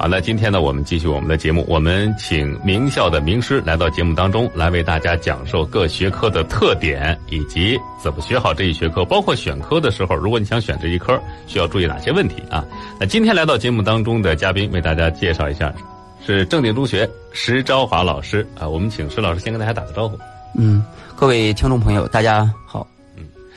好，那今天呢，我们继续我们的节目，我们请名校的名师来到节目当中，来为大家讲授各学科的特点以及怎么学好这一学科，包括选科的时候，如果你想选这一科，需要注意哪些问题啊？那今天来到节目当中的嘉宾，为大家介绍一下，是正定中学石昭华老师啊。我们请石老师先跟大家打个招呼。嗯，各位听众朋友，大家好。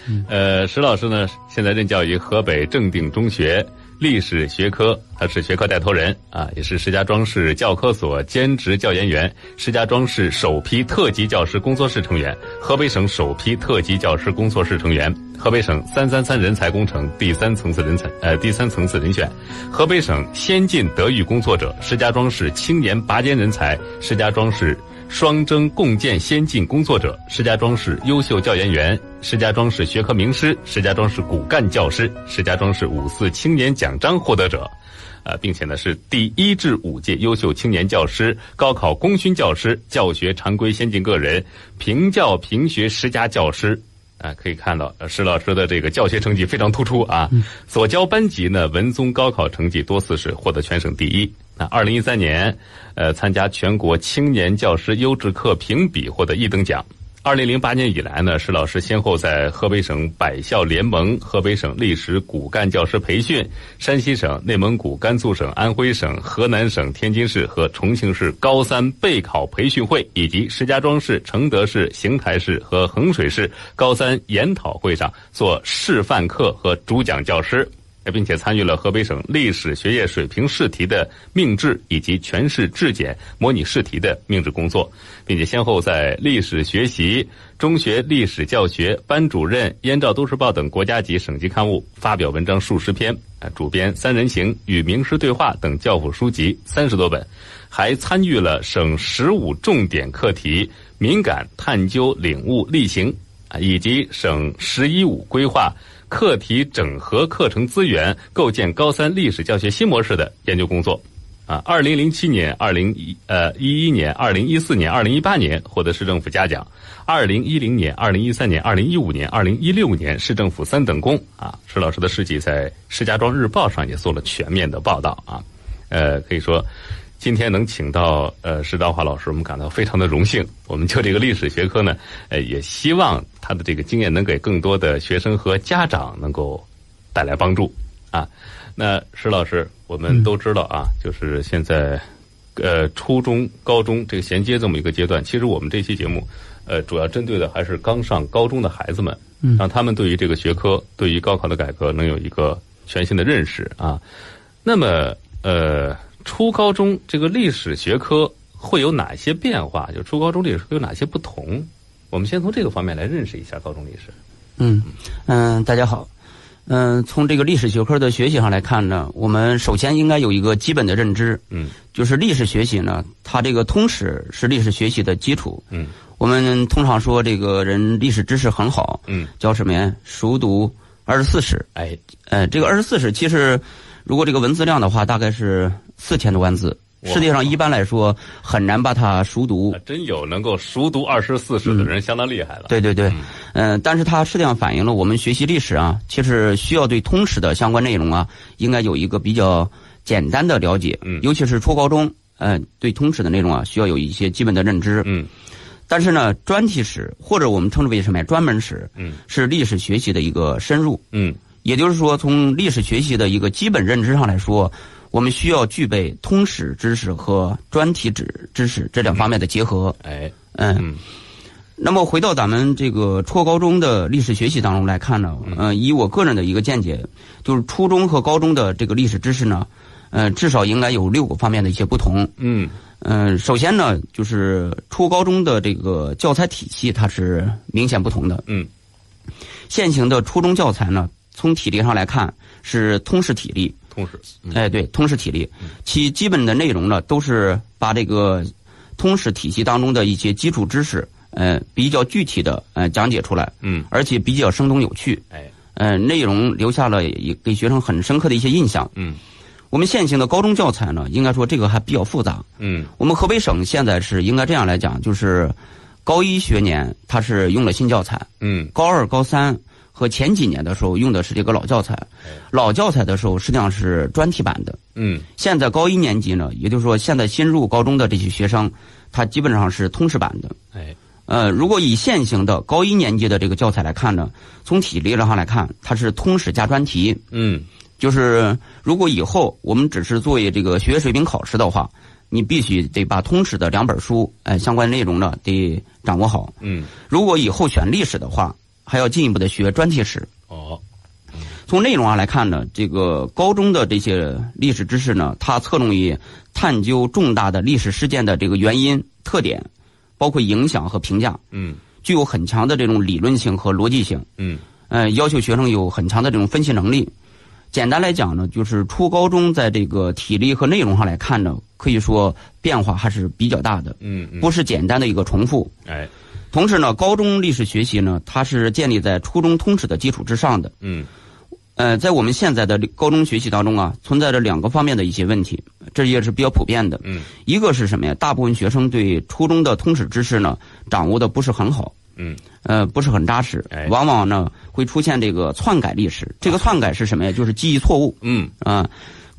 嗯，呃，石老师呢，现在任教于河北正定中学。历史学科，他是学科带头人啊，也是石家庄市教科所兼职教研员，石家庄市首批特级教师工作室成员，河北省首批特级教师工作室成员，河北省“三三三”人才工程第三层次人才呃第三层次人选，河北省先进德育工作者，石家庄市青年拔尖人才，石家庄市。双征共建先进工作者，石家庄市优秀教研员，石家庄市学科名师，石家庄市骨干教师，石家庄市五四青年奖章获得者，呃，并且呢是第一至五届优秀青年教师、高考功勋教师、教学常规先进个人、评教评学十佳教师。啊，可以看到石老师的这个教学成绩非常突出啊，所教班级呢文综高考成绩多次是获得全省第一。那二零一三年，呃，参加全国青年教师优质课评比获得一等奖。二零零八年以来呢，石老师先后在河北省百校联盟、河北省历史骨干教师培训、山西省、内蒙古、甘肃省、安徽省、河南省、天津市和重庆市高三备考培训会，以及石家庄市、承德市、邢台市和衡水市高三研讨会上做示范课和主讲教师。并且参与了河北省历史学业水平试题的命制以及全市质检模拟试题的命制工作，并且先后在历史学习、中学历史教学、班主任、燕赵都市报等国家级、省级刊物发表文章数十篇，啊，主编《三人行》与名师对话等教辅书籍三十多本，还参与了省十五重点课题敏感探究领悟例行，啊，以及省“十一五”规划。课题整合课程资源，构建高三历史教学新模式的研究工作，啊，二零零七年、二零一呃一一年、二零一四年、二零一八年获得市政府嘉奖，二零一零年、二零一三年、二零一五年、二零一六年市政府三等功啊。石老师的事迹在《石家庄日报》上也做了全面的报道啊，呃，可以说。今天能请到呃石道华老师，我们感到非常的荣幸。我们就这个历史学科呢，呃，也希望他的这个经验能给更多的学生和家长能够带来帮助啊。那石老师，我们都知道啊，就是现在呃初中、高中这个衔接这么一个阶段，其实我们这期节目呃主要针对的还是刚上高中的孩子们，让他们对于这个学科、对于高考的改革能有一个全新的认识啊。那么呃。初高中这个历史学科会有哪些变化？就初高中历史有哪些不同？我们先从这个方面来认识一下高中历史。嗯嗯，大家好。嗯，从这个历史学科的学习上来看呢，我们首先应该有一个基本的认知。嗯，就是历史学习呢，它这个通史是历史学习的基础。嗯，我们通常说这个人历史知识很好。嗯，叫什么呀？熟读二十四史。哎，呃，这个二十四史其实。如果这个文字量的话，大概是四千多万字。世界上一般来说很难把它熟读。真有能够熟读二十四史的人，相当厉害了。对对对，嗯，但是它实际上反映了我们学习历史啊，其实需要对通史的相关内容啊，应该有一个比较简单的了解。嗯。尤其是初高中，嗯，对通史的内容啊，需要有一些基本的认知。嗯。但是呢，专题史或者我们称之为什么呀？专门史。嗯。是历史学习的一个深入。嗯。也就是说，从历史学习的一个基本认知上来说，我们需要具备通史知识和专题知知识这两方面的结合。哎，嗯，那么回到咱们这个初高中的历史学习当中来看呢，嗯，以我个人的一个见解，就是初中和高中的这个历史知识呢，呃，至少应该有六个方面的一些不同。嗯嗯，首先呢，就是初高中的这个教材体系它是明显不同的。嗯，现行的初中教材呢。从体力上来看，是通识体力。通识，哎，对，通识体力，其基本的内容呢，都是把这个通识体系当中的一些基础知识，呃，比较具体的呃讲解出来。嗯，而且比较生动有趣。哎，呃，内容留下了给学生很深刻的一些印象。嗯，我们现行的高中教材呢，应该说这个还比较复杂。嗯，我们河北省现在是应该这样来讲，就是高一学年它是用了新教材。嗯，高二、高三。和前几年的时候用的是这个老教材，老教材的时候实际上是专题版的。嗯，现在高一年级呢，也就是说现在新入高中的这些学生，他基本上是通识版的。哎，呃，如果以现行的高一年级的这个教材来看呢，从体力上来看，它是通识加专题。嗯，就是如果以后我们只是作为这个学业水平考试的话，你必须得把通史的两本书，呃，相关内容呢得掌握好。嗯，如果以后选历史的话，还要进一步的学专题史。哦，从内容上来看呢，这个高中的这些历史知识呢，它侧重于探究重大的历史事件的这个原因、特点，包括影响和评价，嗯具有很强的这种理论性和逻辑性。嗯呃，要求学生有很强的这种分析能力。简单来讲呢，就是初高中在这个体力和内容上来看呢，可以说变化还是比较大的，嗯嗯，不是简单的一个重复。哎，同时呢，高中历史学习呢，它是建立在初中通史的基础之上的。嗯。呃，在我们现在的高中学习当中啊，存在着两个方面的一些问题，这也是比较普遍的。嗯。一个是什么呀？大部分学生对初中的通史知识呢，掌握的不是很好，嗯。呃，不是很扎实。哎，往往呢会出现这个篡改历史。这个篡改是什么呀？就是记忆错误。嗯。啊、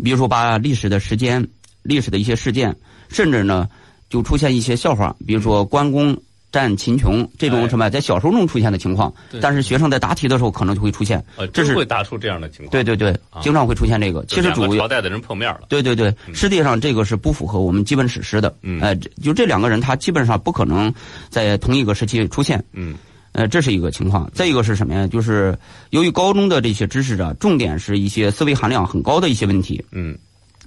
比如说把历史的时间、历史的一些事件，甚至呢就出现一些笑话，比如说关公战秦琼这种哎什么，在小说中出现的情况对，但是学生在答题的时候可能就会出现。呃，这是会答出这样的情况。对对对啊，经常会出现这个。其实主要朝代的人碰面了。对对对，实际上这个是不符合我们基本史实的。嗯呃，就这两个人，他基本上不可能在同一个时期出现。嗯呃，这是一个情况。再一个是什么呀？就是由于高中的这些知识啊，重点是一些思维含量很高的一些问题，嗯，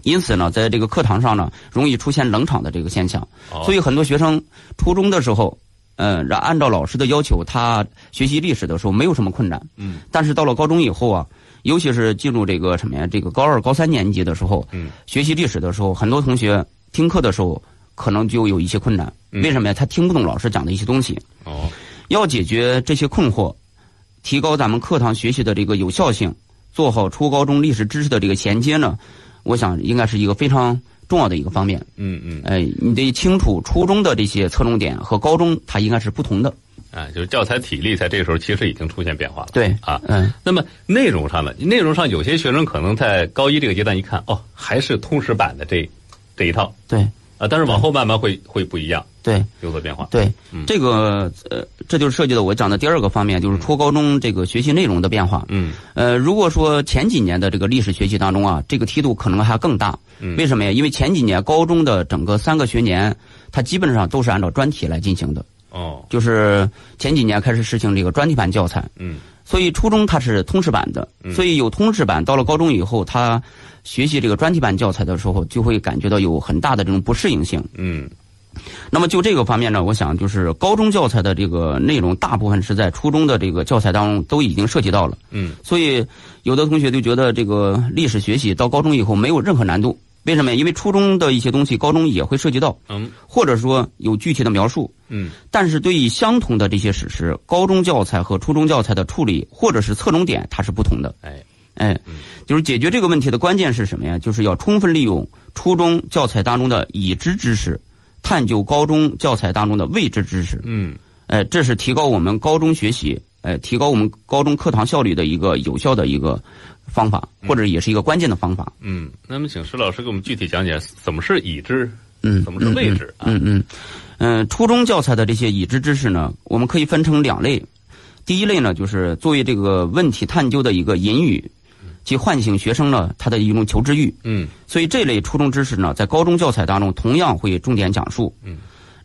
因此呢，在这个课堂上呢，容易出现冷场的这个现象。哦所以很多学生初中的时候，呃，然按照老师的要求，他学习历史的时候没有什么困难。嗯，但是到了高中以后啊，尤其是进入这个什么呀，这个高二、高三年级的时候，嗯，学习历史的时候，很多同学听课的时候可能就有一些困难。嗯为什么呀？他听不懂老师讲的一些东西。哦要解决这些困惑，提高咱们课堂学习的这个有效性，做好初高中历史知识的这个衔接呢，我想应该是一个非常重要的一个方面。嗯嗯，哎，你得清楚初中的这些侧重点和高中它应该是不同的。啊，就是教材体力在这个时候其实已经出现变化了。对啊，嗯，那么内容上呢？内容上有些学生可能在高一这个阶段一看，哦，还是通识版的这这一套对啊，但是往后慢慢会会不一样，对有所变化。对嗯，这个呃，这就是涉及到我讲的第二个方面，就是初高中这个学习内容的变化。嗯呃，如果说前几年的这个历史学习当中啊，这个梯度可能还更大。嗯。为什么呀？因为前几年高中的整个三个学年，它基本上都是按照专题来进行的，哦。就是前几年开始实行这个专题版教材。嗯。所以初中它是通识版的，嗯。所以有通识版，到了高中以后，他学习这个专题版教材的时候，就会感觉到有很大的这种不适应性。嗯。那么就这个方面呢，我想就是高中教材的这个内容，大部分是在初中的这个教材当中都已经涉及到了。嗯。所以有的同学就觉得这个历史学习到高中以后没有任何难度，为什么呀？因为初中的一些东西高中也会涉及到，嗯或者说有具体的描述。嗯但是对于相同的这些史实，高中教材和初中教材的处理或者是侧重点，它是不同的。哎哎，就是解决这个问题的关键是什么呀？就是要充分利用初中教材当中的已知知识，探究高中教材当中的未知知识。嗯哎，这是提高我们高中学习，哎，提高我们高中课堂效率的一个有效的一个方法，或者也是一个关键的方法。嗯，那么请石老师给我们具体讲解怎么是已知，嗯，怎么是未知啊？嗯嗯嗯，初中教材的这些已知知识呢，我们可以分成两类。第一类呢，就是作为这个问题探究的一个引语，即唤醒学生呢他的一种求知欲。嗯所以这类初中知识呢，在高中教材当中同样会重点讲述。嗯。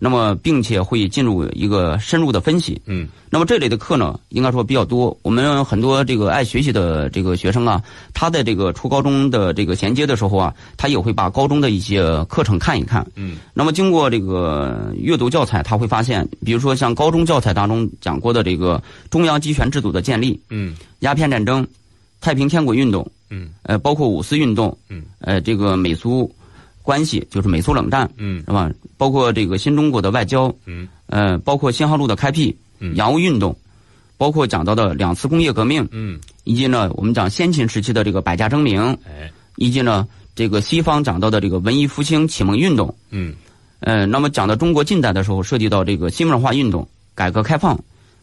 那么，并且会进入一个深入的分析。嗯那么这类的课呢，应该说比较多。我们很多这个爱学习的这个学生啊，他在这个初高中的这个衔接的时候啊，他也会把高中的一些课程看一看。嗯那么经过这个阅读教材，他会发现，比如说像高中教材当中讲过的这个中央集权制度的建立、嗯鸦片战争、太平天国运动，嗯呃，包括五四运动，嗯，呃，这个美苏关系，就是美苏冷战，嗯。是吧？包括这个新中国的外交，嗯。呃，包括新航路的开辟，嗯。洋务运动，包括讲到的两次工业革命，嗯，以及呢，我们讲先秦时期的这个百家争鸣，哎。以及呢，这个西方讲到的这个文艺复兴启蒙运动，嗯。呃，那么讲到中国近代的时候，涉及到这个新文化运动、改革开放、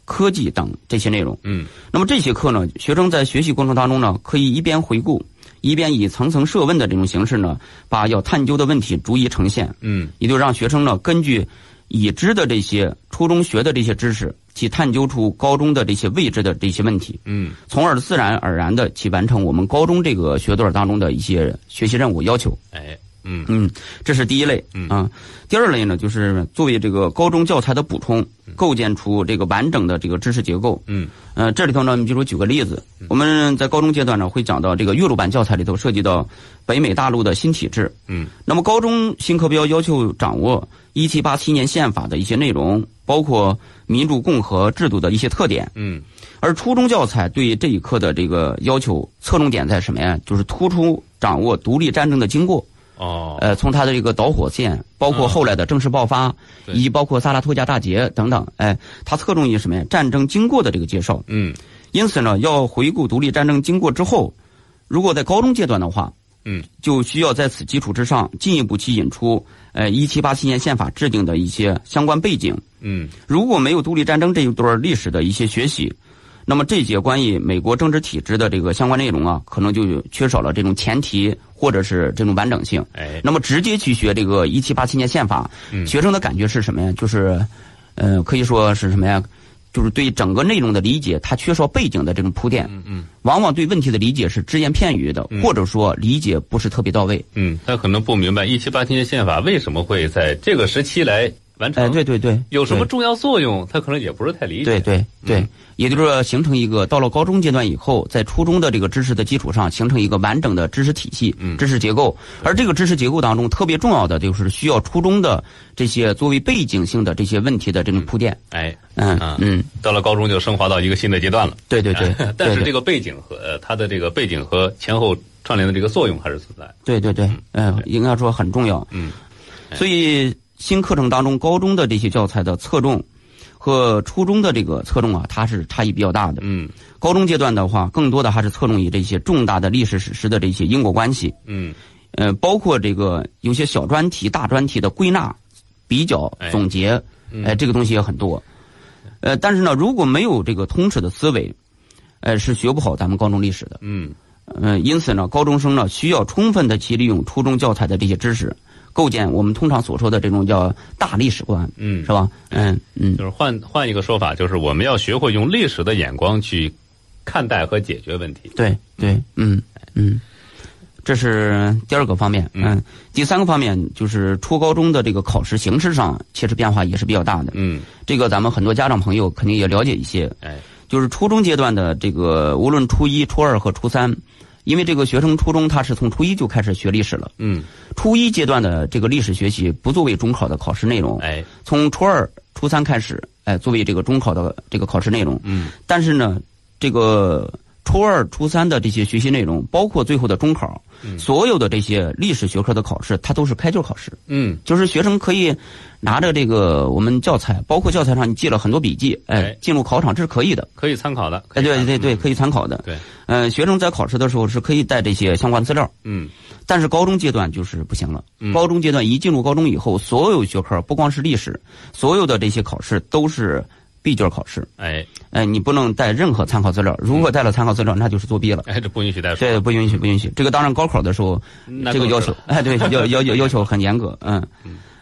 科技等这些内容。嗯，那么这些课呢，学生在学习过程当中呢，可以一边回顾，一边以层层设问的这种形式呢，把要探究的问题逐一呈现。嗯，也就让学生呢，根据已知的这些初中学的这些知识，去探究出高中的这些未知的这些问题。嗯，从而自然而然的去完成我们高中这个学段当中的一些学习任务要求。哎，嗯嗯，这是第一类啊。第二类呢，就是作为这个高中教材的补充，构建出这个完整的这个知识结构。嗯，呃，这里头呢，你比如举个例子，我们在高中阶段呢，会讲到这个阅读版教材里头涉及到北美大陆的新体制。嗯，那么高中新课标要求掌握一七八七年宪法的一些内容，包括民主共和制度的一些特点。嗯，而初中教材对这一课的这个要求侧重点在什么呀？就是突出掌握独立战争的经过。哦，呃，从它的这个导火线，包括后来的正式爆发，对以及包括萨拉托加大捷等等，哎，它侧重于什么呀？战争经过的这个介绍。嗯因此呢，要回顾独立战争经过之后，如果在高中阶段的话，嗯，就需要在此基础之上进一步去引出，呃，一七八七年宪法制定的一些相关背景。嗯如果没有独立战争这一段历史的一些学习，那么这节关于美国政治体制的这个相关内容啊，可能就缺少了这种前提或者是这种完整性。哎，那么直接去学这个一七八七年宪法，嗯学生的感觉是什么呀？就是，呃，可以说是什么呀？就是对整个内容的理解，它缺少背景的这种铺垫，嗯嗯往往对问题的理解是只言片语的，或者说理解不是特别到位。嗯，他可能不明白一七八七年宪法为什么会在这个时期来完成，哎，对对对，有什么重要作用，他可能也不是太理解。对对对，嗯也就是说，形成一个到了高中阶段以后，在初中的这个知识的基础上，形成一个完整的知识体系、嗯知识结构。而这个知识结构当中，特别重要的就是需要初中的这些作为背景性的这些问题的这种铺垫。哎，嗯嗯嗯，到了高中就升华到一个新的阶段了。对对 对，但是这个背景和呃它的这个背景和前后串联的这个作用还是存在。对对对，嗯，应该说很重要。嗯，所以新课程当中，高中的这些教材的侧重和初中的这个侧重啊，它是差异比较大的。嗯高中阶段的话，更多的还是侧重于这些重大的历史史实的这些因果关系。嗯呃，包括这个有些小专题、大专题的归纳、比较哎、总结，嗯哎、这个东西也很多。呃，但是呢，如果没有这个通识的思维，呃，是学不好咱们高中历史的。嗯呃，因此呢，高中生呢需要充分的去利用初中教材的这些知识，构建我们通常所说的这种叫大历史观，嗯是，吧？嗯嗯，就是换换一个说法，就是我们要学会用历史的眼光去看待和解决问题。对对，嗯嗯，这是第二个方面。嗯嗯，第三个方面就是初高中的这个考试形式上，其实变化也是比较大的。嗯，这个咱们很多家长朋友肯定也了解一些。哎，就是初中阶段的这个，无论初一、初二和初三，因为这个学生初中他是从初一就开始学历史了。嗯，初一阶段的这个历史学习不作为中考的考试内容，哎，从初二、初三开始，哎，作为这个中考的这个考试内容。嗯。但是呢，这个初二、初三的这些学习内容，包括最后的中考，嗯。所有的这些历史学科的考试，它都是开卷考试，嗯。就是学生可以拿着这个我们教材，包括教材上你记了很多笔记，哎哎，进入考场这是可以的。可以参考的。哎，对对对，嗯可以参考的。对，呃，学生在考试的时候是可以带这些相关资料，嗯但是高中阶段就是不行了。嗯高中阶段一进入高中以后，所有学科不光是历史，所有的这些考试都是闭卷考试。哎哎，你不能带任何参考资料，如果带了参考资料，那就是作弊了。哎，这不允许带书。这不允许，不允许。这个当然高考的时候，这个要求哎，对，要要要要求很严格，嗯。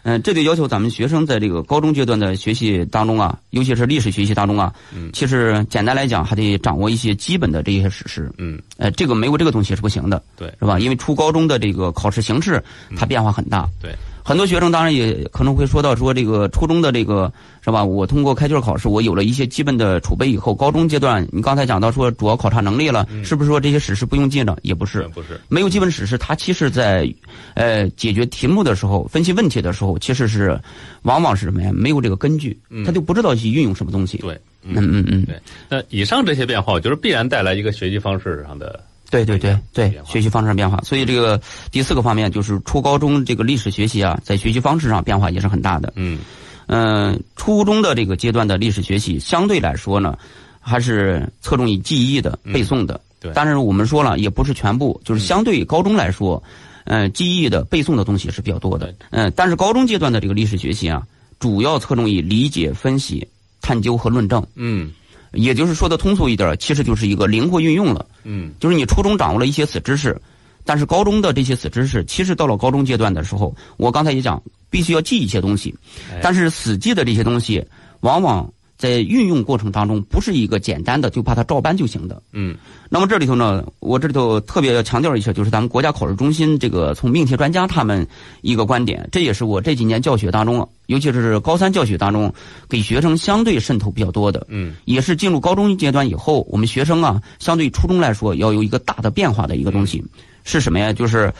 嗯，这就要求咱们学生在这个高中阶段的学习当中啊，尤其是历史学习当中啊，嗯其实简单来讲，还得掌握一些基本的这些史实。嗯，呃，这个没有这个东西是不行的，对是吧？因为初高中的这个考试形式，它变化很大。对，很多学生当然也可能会说到说这个初中的这个是吧？我通过开卷考试，我有了一些基本的储备以后，高中阶段你刚才讲到说主要考察能力了，是不是说这些史实不用记呢？也不是嗯，不是。没有基本史实，它其实在呃解决题目的时候、分析问题的时候，其实是往往是什么呀？没有这个根据，他就不知道去运用什么东西。对，嗯嗯嗯，对。那以上这些变化，我觉得必然带来一个学习方式上的对对对对学习方式上变化。所以这个第四个方面就是初高中这个历史学习啊，在学习方式上变化也是很大的。嗯嗯，初中的这个阶段的历史学习相对来说呢，还是侧重于记忆的、背诵的。嗯对但是我们说了，也不是全部，就是相对于高中来说，嗯、记忆的、背诵的东西是比较多的对。嗯、但是高中阶段的这个历史学习啊，主要侧重于理解、分析、探究和论证。嗯也就是说的通俗一点，其实就是一个灵活运用了。嗯就是你初中掌握了一些死知识，但是高中的这些死知识，其实到了高中阶段的时候，我刚才也讲，必须要记一些东西哎，但是死记的这些东西，往往在运用过程当中，不是一个简单的就把它照搬就行的。嗯。那么这里头呢，我这里头特别要强调一下，就是咱们国家考试中心这个从命题专家他们一个观点，这也是我这几年教学当中，尤其是高三教学当中，给学生相对渗透比较多的，嗯。也是进入高中阶段以后，我们学生啊，相对初中来说，要有一个大的变化的一个东西，是什么呀？就是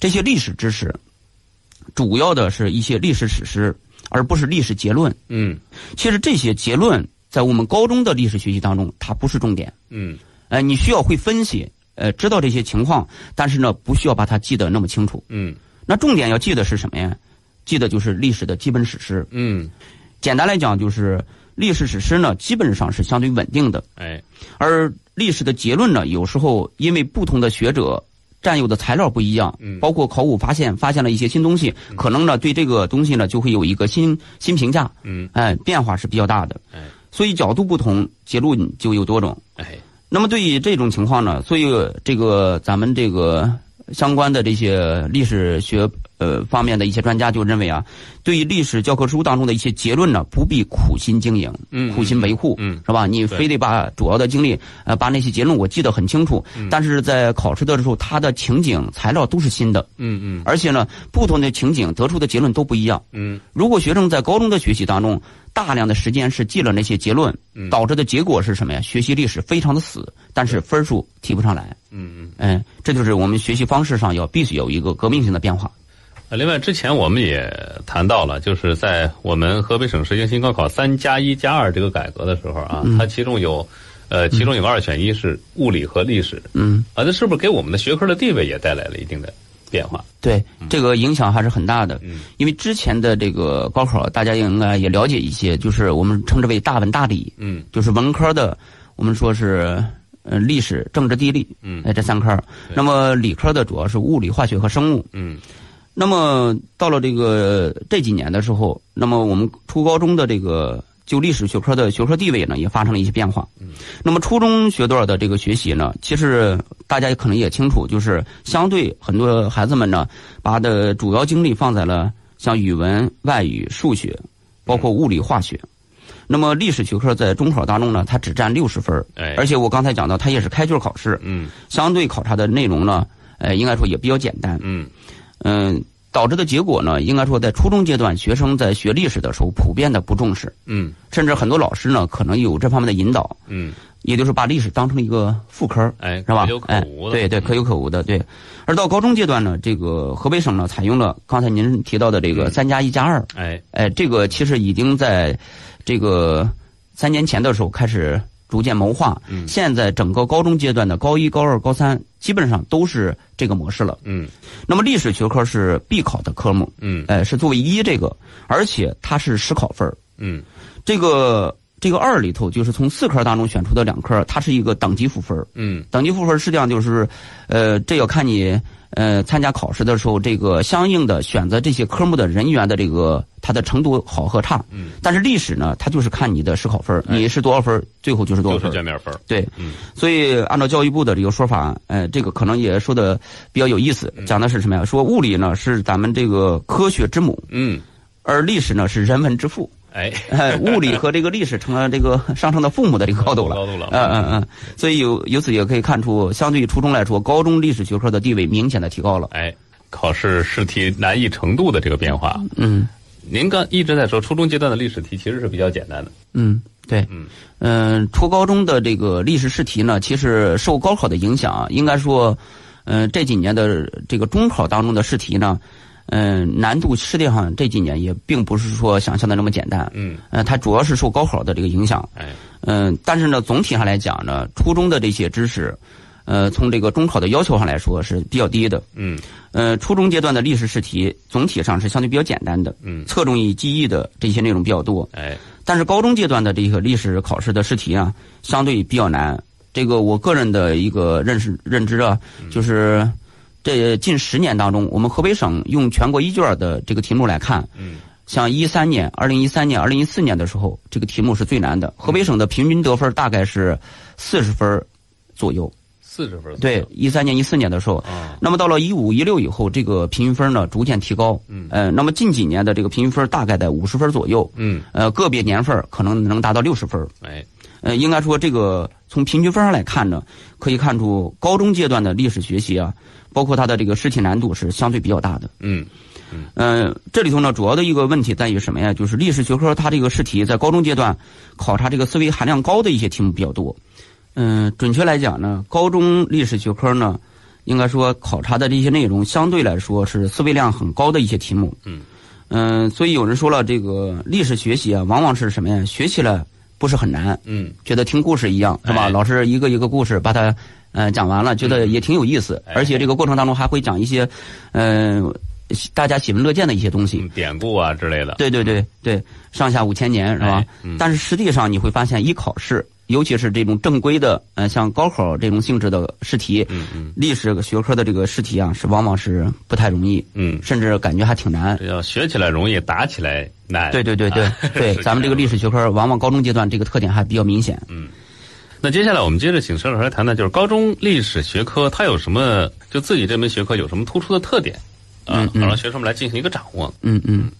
这些历史知识，主要的是一些历史史实，而不是历史结论。嗯其实这些结论在我们高中的历史学习当中，它不是重点。嗯呃，你需要会分析，呃，知道这些情况，但是呢，不需要把它记得那么清楚。嗯那重点要记得是什么呀？记得就是历史的基本史实。嗯，简单来讲，就是历史史实呢，基本上是相对稳定的，哎而历史的结论呢，有时候因为不同的学者。占有的材料不一样，嗯。包括考古发现发现了一些新东西，可能呢对这个东西呢就会有一个新新评价，嗯。哎，变化是比较大的。哎，所以角度不同，结论就有多种。哎。那么对于这种情况呢，所以这个咱们这个相关的这些历史学呃方面的一些专家就认为啊，对于历史教科书当中的一些结论呢，不必苦心经营，嗯苦心维护，嗯是吧？你非得把主要的精力呃把那些结论我记得很清楚，但是在考试的时候，它的情景材料都是新的，嗯嗯而且呢，不同的情景得出的结论都不一样。嗯如果学生在高中的学习当中，大量的时间是记了那些结论，嗯导致的结果是什么呀？学习历史非常的死，但是分数提不上来。嗯嗯。嗯，这就是我们学习方式上要必须有一个革命性的变化。呃，另外之前我们也谈到了，就是在我们河北省实行新高考三加一加二这个改革的时候啊，它其中有，呃，其中有个二选一是物理和历史，嗯，啊，那是不是给我们的学科的地位也带来了一定的变化？对，这个影响还是很大的。嗯因为之前的这个高考，大家应该也了解一些，就是我们称之为大文大理，嗯就是文科的，我们说是呃历史、政治、地理，嗯哎这三科。那么理科的主要是物理、化学和生物。嗯那么到了这个这几年的时候，那么我们初高中的这个就历史学科的学科地位呢，也发生了一些变化。嗯，那么初中学段的这个学习呢，其实大家可能也清楚，就是相对很多孩子们呢，把的主要精力放在了像语文、外语、数学，包括物理、化学。那么历史学科在中考当中呢，它只占六十分而且我刚才讲到，它也是开卷考试，嗯相对考察的内容呢，呃，应该说也比较简单。嗯嗯，导致的结果呢，应该说在初中阶段，学生在学历史的时候普遍的不重视，嗯。甚至很多老师呢可能有这方面的引导，嗯，也就是把历史当成一个副科，哎，是吧？可有？可哎无，的，对对，可有可无的，对。而到高中阶段呢，这个河北省呢采用了刚才您提到的这个嗯。三加一加二，哎。哎，这个其实已经在这个三年前的时候开始逐渐谋划。嗯现在整个高中阶段的高一、高二、高三，基本上都是这个模式了。嗯那么历史学科是必考的科目，嗯呃，是作为一这个，而且它是实考分儿嗯这个这个二里头就是从四科当中选出的两科，它是一个等级赋分嗯等级赋分实际上就是，呃，这要看你呃参加考试的时候，这个相应的选择这些科目的人员的这个他的程度好和差。嗯，但是历史呢，它就是看你的试考分你是多少分，最后就是多少就是分儿。卷面分，对，嗯所以按照教育部的这个说法，呃，这个可能也说的比较有意思，嗯讲的是什么呀？说物理呢是咱们这个科学之母，嗯，而历史呢是人文之父。哎，哎，物理和这个历史成了这个 上升到父母的这个高度了。高度了，嗯嗯嗯，所以由由此也可以看出，相对于初中来说，高中历史学科的地位明显的提高了。哎，考试试题难易程度的这个变化，嗯。您刚一直在说初中阶段的历史题其实是比较简单的，嗯，对，嗯。嗯、初高中的这个历史试题呢，其实受高考的影响啊，应该说，嗯、这几年的这个中考当中的试题呢，嗯、难度实际上这几年也并不是说想象的那么简单。嗯，呃，它主要是受高考的这个影响。哎，嗯，但是呢，总体上来讲呢，初中的这些知识，呃，从这个中考的要求上来说是比较低的。嗯呃，初中阶段的历史试题总体上是相对比较简单的，嗯，侧重于记忆的这些内容比较多。哎，但是高中阶段的这个历史考试的试题啊，相对比较难。这个我个人的一个认识认知啊，就是这近十年当中，我们河北省用全国一卷的这个题目来看，嗯像一三年、二零一三年、二零一四年的时候，这个题目是最难的。河北省的平均得分大概是四十分左右。四十分。对，一三年、一四年的时候，那么到了一五、一六以后，这个平均分呢逐渐提高。嗯。呃，那么近几年的这个平均分大概在五十分左右。嗯。呃，个别年份可能能达到六十分。哎。呃，应该说这个从平均分上来看呢，可以看出高中阶段的历史学习啊，包括它的这个试题难度是相对比较大的。嗯。嗯，这里头呢，主要的一个问题在于什么呀？就是历史学科它这个试题在高中阶段考察这个思维含量高的一些题目比较多。嗯，准确来讲呢，高中历史学科呢，应该说考察的这些内容相对来说是思维量很高的一些题目。嗯嗯，所以有人说了，这个历史学习啊，往往是什么呀？学起来不是很难。嗯，觉得听故事一样是吧？老师一个一个故事把它嗯讲完了，觉得也挺有意思，而且这个过程当中还会讲一些嗯。大家喜闻乐见的一些东西，典故啊之类的。对对对对，上下五千年是吧？但是实际上你会发现，一考试，尤其是这种正规的，呃，像高考这种性质的试题，嗯嗯，历史学科的这个试题啊，是往往是不太容易，嗯，甚至感觉还挺难。要学起来容易，答起来难。对对对对 对，咱们这个历史学科往往高中阶段这个特点还比较明显。嗯，那接下来我们接着请佘老师来谈谈，就是高中历史学科它有什么，就自己这门学科有什么突出的特点？嗯，好让学生们来进行一个掌握。嗯嗯，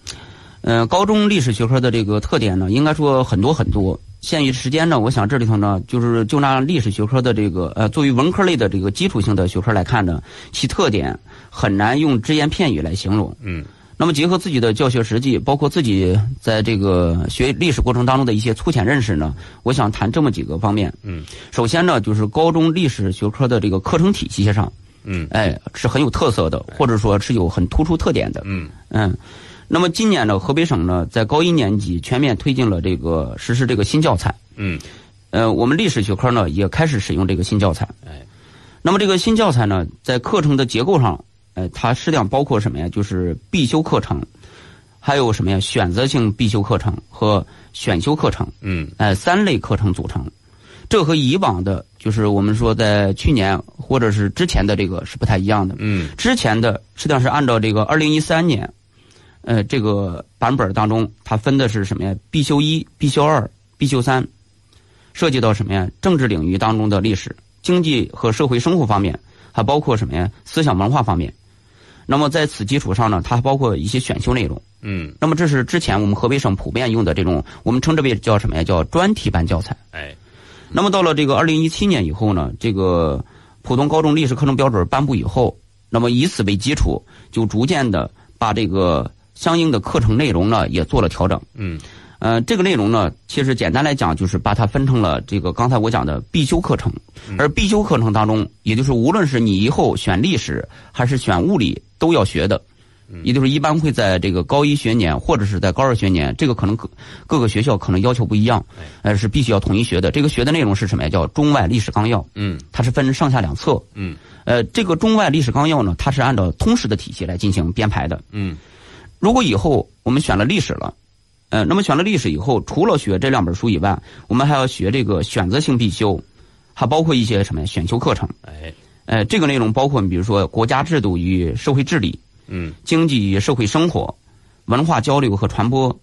呃，高中历史学科的这个特点呢，应该说很多很多。限于时间呢，我想这里头呢，就是就拿历史学科的这个呃，作为文科类的这个基础性的学科来看呢，其特点很难用只言片语来形容。嗯。那么结合自己的教学实际，包括自己在这个学历史过程当中的一些粗浅认识呢，我想谈这么几个方面。嗯。首先呢，就是高中历史学科的这个课程体系上。嗯，哎，是很有特色的，或者说是有很突出特点的。嗯嗯，那么今年呢，河北省呢在高一年级全面推进了这个实施这个新教材。嗯，呃，我们历史学科呢也开始使用这个新教材。哎，那么这个新教材呢，在课程的结构上，呃，它实际上包括什么呀？就是必修课程，还有什么呀？选择性必修课程和选修课程。嗯，哎，三类课程组成。这和以往的，就是我们说在去年或者是之前的这个是不太一样的。嗯，之前的实际上是按照这个二零一三年，呃，这个版本当中，它分的是什么呀？必修一、必修二、必修三，涉及到什么呀？政治领域当中的历史、经济和社会生活方面，还包括什么呀？思想文化方面。那么在此基础上呢，它还包括一些选修内容。嗯，那么这是之前我们河北省普遍用的这种，我们称之为叫什么呀？叫专题班教材。哎。那么到了这个二零一七年以后呢，这个普通高中历史课程标准颁布以后，那么以此为基础，就逐渐的把这个相应的课程内容呢也做了调整。嗯，呃，这个内容呢，其实简单来讲就是把它分成了这个刚才我讲的必修课程，而必修课程当中，也就是无论是你以后选历史还是选物理都要学的。也就是一般会在这个高一学年或者是在高二学年，这个可能各各个学校可能要求不一样，呃，是必须要统一学的。这个学的内容是什么呀？叫中外历史纲要。嗯，它是分上下两册。嗯，呃，这个中外历史纲要呢，它是按照通识的体系来进行编排的。嗯，如果以后我们选了历史了，呃，那么选了历史以后，除了学这两本书以外，我们还要学这个选择性必修，还包括一些什么呀？选修课程。哎，呃，这个内容包括你比如说国家制度与社会治理。嗯，经济与社会生活、文化交流和传播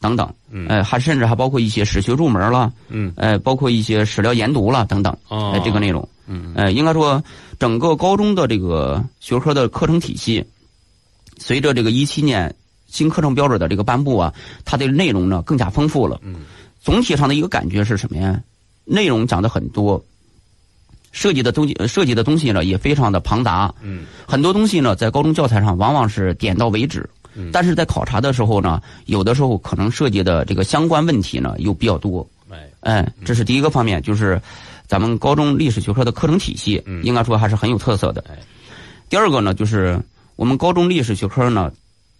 等等，嗯，呃，还甚至还包括一些史学入门了，嗯，呃，包括一些史料研读了等等，哦，这个内容，嗯，呃，应该说整个高中的这个学科的课程体系，随着这个一七年新课程标准的这个颁布啊，它的内容呢更加丰富了，嗯，总体上的一个感觉是什么呀？内容讲的很多。设计的东西，设计的东西呢也非常的庞杂。嗯，很多东西呢在高中教材上往往是点到为止。嗯，但是在考察的时候呢，有的时候可能涉及的这个相关问题呢又比较多。哎，哎，这是第一个方面，就是咱们高中历史学科的课程体系，应该说还是很有特色的。哎，第二个呢，就是我们高中历史学科呢，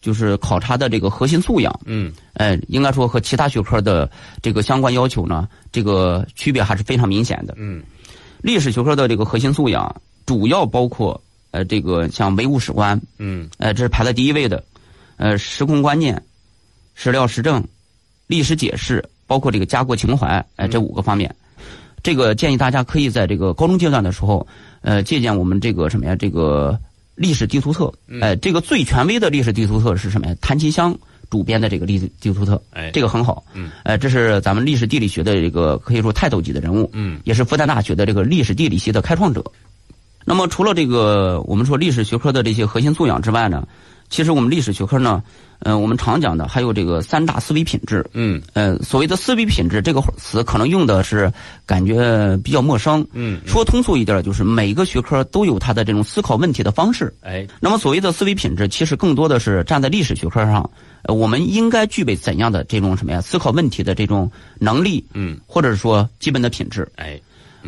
就是考察的这个核心素养。嗯，哎，应该说和其他学科的这个相关要求呢，这个区别还是非常明显的。嗯。历史学科的这个核心素养主要包括呃这个像唯物史观，嗯，呃这是排在第一位的，呃时空观念、史料实证、历史解释，包括这个家国情怀，哎这五个方面，这个建议大家可以在这个高中阶段的时候，呃借鉴我们这个什么呀这个历史地图册，哎这个最权威的历史地图册是什么呀？谭其骧主编的这个历史地图册，哎，这个很好。嗯，呃，这是咱们历史地理学的这个可以说泰斗级的人物。嗯，也是复旦大学的这个历史地理系的开创者。那么，除了这个我们说历史学科的这些核心素养之外呢，其实我们历史学科呢，呃，我们常讲的还有这个三大思维品质。嗯，呃，所谓的思维品质这个词，可能用的是感觉比较陌生。嗯，说通俗一点，就是每个学科都有它的这种思考问题的方式。哎，那么所谓的思维品质，其实更多的是站在历史学科上，呃，我们应该具备怎样的这种什么呀？思考问题的这种能力，嗯，或者说基本的品质。哎。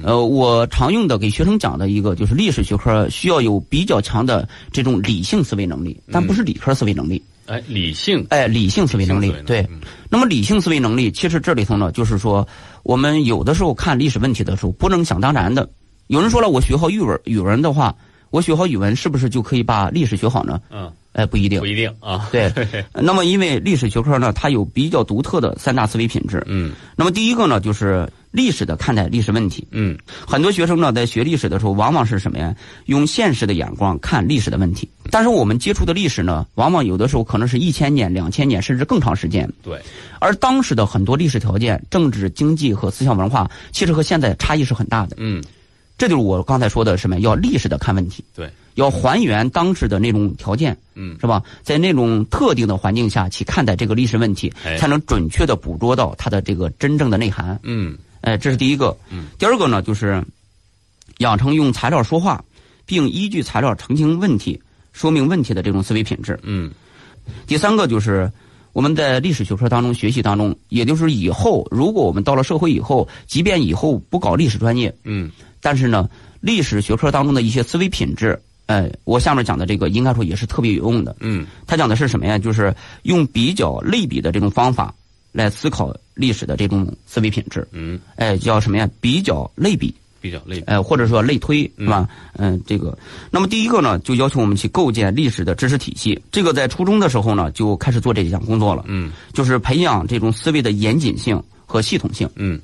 呃，我常用的给学生讲的一个就是历史学科需要有比较强的这种理性思维能力，但不是理科思维能力。哎，理性，哎，理性思维能力，对。那么理性思维能力，其实这里头呢，就是说，我们有的时候看历史问题的时候，不能想当然的。有人说了，我学好语文，语文的话，我学好语文，是不是就可以把历史学好呢？嗯。哎，不一定，不一定啊。对，那么因为历史学科呢，它有比较独特的三大思维品质。嗯。那么第一个呢，就是历史的看待历史问题。嗯。很多学生呢，在学历史的时候，往往是什么呀？用现实的眼光看历史的问题。但是我们接触的历史呢，往往有的时候可能是一千年、两千年，甚至更长时间。对。而当时的很多历史条件、政治、经济和思想文化，其实和现在差异是很大的。嗯。这就是我刚才说的什么？要历史的看问题。对。要还原当时的那种条件，嗯，是吧？在那种特定的环境下去看待这个历史问题，才能准确的捕捉到它的这个真正的内涵。嗯，哎，这是第一个。嗯，第二个呢，就是养成用材料说话，并依据材料澄清问题、说明问题的这种思维品质。嗯，第三个就是我们在历史学科当中学习当中，也就是以后如果我们到了社会以后，即便以后不搞历史专业，嗯，但是呢，历史学科当中的一些思维品质。哎，我下面讲的这个应该说也是特别有用的。嗯，他讲的是什么呀？就是用比较类比的这种方法来思考历史的这种思维品质。嗯，哎，叫什么呀？比较类比。比较类比。哎，或者说类推是吧？嗯，这个。那么第一个呢，就要求我们去构建历史的知识体系。这个在初中的时候呢，就开始做这项工作了。嗯，就是培养这种思维的严谨性和系统性。嗯。